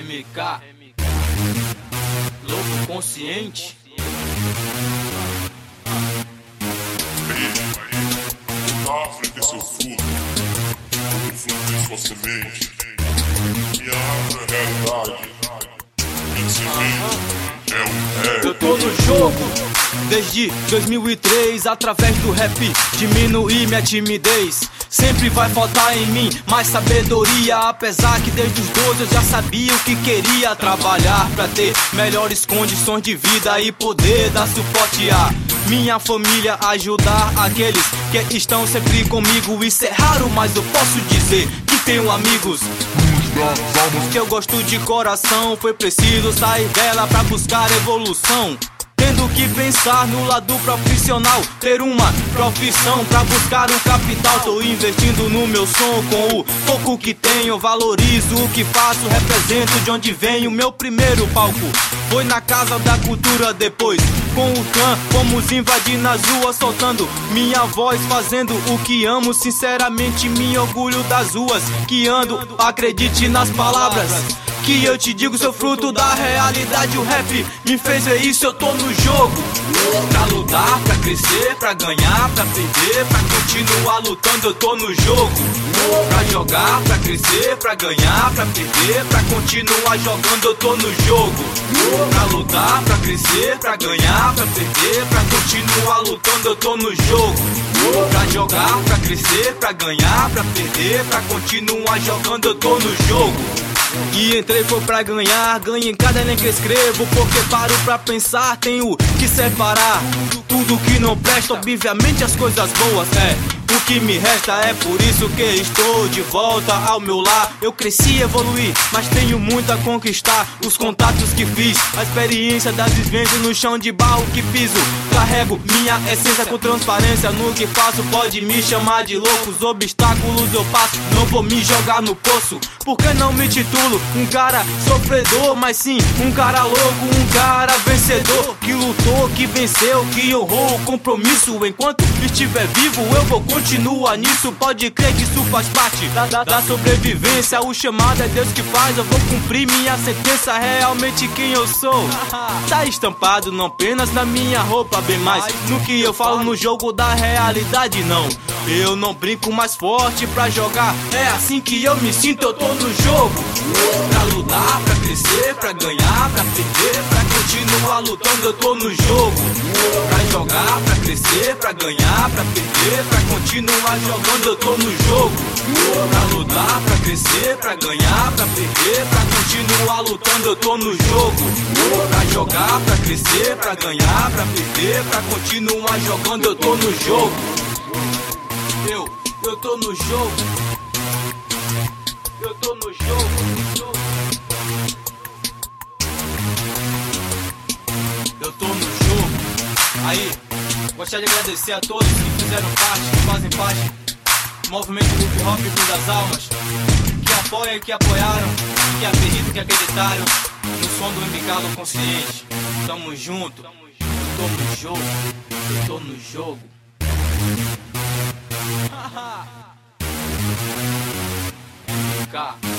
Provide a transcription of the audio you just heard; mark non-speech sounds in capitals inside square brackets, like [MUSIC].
MK. Louco consciente. Na África, seu fruto, o fruto de sua semente. Minha árvore é realidade. Minha semente é um rap. Eu tô no jogo desde 2003 através do rap diminuir minha timidez. Sempre vai faltar em mim mais sabedoria, apesar que desde os 12 eu já sabia o que queria trabalhar pra ter melhores condições de vida e poder dar suporte a minha família, ajudar aqueles que estão sempre comigo. Isso é raro, mas eu posso dizer que tenho amigos que eu gosto de coração. Foi preciso sair dela pra buscar evolução. Tendo que pensar no lado profissional, ter uma profissão pra buscar um capital. Tô investindo no meu som com o pouco que tenho. Valorizo o que faço, represento de onde venho. Meu primeiro palco foi na Casa da Cultura. Depois, com o clã, fomos invadir nas ruas, soltando minha voz, fazendo o que amo. Sinceramente, me orgulho das ruas que ando. Acredite nas palavras que eu te digo, sou fruto da realidade. O rap me fez ver isso, eu tô no jogo. Pra lutar, pra crescer, pra ganhar, pra perder, pra continuar lutando, eu tô no jogo. Pra jogar, pra crescer, pra ganhar, pra perder, pra continuar jogando, eu tô no jogo. Pra lutar, pra crescer, pra ganhar, pra perder, pra continuar lutando, eu tô no jogo. Pra jogar, pra crescer, pra ganhar, pra perder, pra continuar jogando, eu tô no jogo. E entrei foi pra ganhar, ganho em cada nem que escrevo Porque paro pra pensar, tenho que separar Tudo que não presta, obviamente as coisas boas É, o que me resta é por isso que estou de volta ao meu lar. Eu cresci e evoluí, mas tenho muito a conquistar. Os contatos que fiz, a experiência das vivências no chão de barro que piso Carrego minha essência com transparência. No que faço Pode me chamar de louco, os obstáculos eu passo Não vou me jogar no poço, porque não me titulo Um cara sofredor, mas sim um cara louco Um cara vencedor, que lutou, que venceu Que honrou o compromisso. Enquanto estiver vivo eu vou continuar nisso Pode crer que isso faz parte da, da, da sobrevivência. O chamado é Deus que faz, eu vou cumprir minha sentença. Realmente quem eu sou? [LAUGHS] Tá estampado não apenas na minha roupa Bem mais no que eu falo no jogo da realidade não. Eu não brinco mais forte pra jogar. É assim que eu me sinto, eu tô no jogo. Pra lutar, pra crescer, pra ganhar, pra perder Pra continuar lutando, eu tô no jogo. Pra jogar, pra crescer, pra ganhar, pra perder Pra continuar jogando, eu tô no jogo. Pra lutar, pra crescer, pra ganhar, pra perder Pra continuar lutando, eu tô no jogo. Pra jogar, pra crescer, pra ganhar, pra perder Pra continuar jogando, eu tô no jogo. Eu, eu tô no jogo. Eu tô no jogo Eu Aí, gostaria de agradecer a todos que fizeram parte, que fazem parte do movimento hip hop Clube das Almas, que apoiam e que apoiaram, que acreditam e que acreditaram no som do MK do Consciente. Tamo junto, eu tô no jogo, eu tô no jogo. [LAUGHS] MK.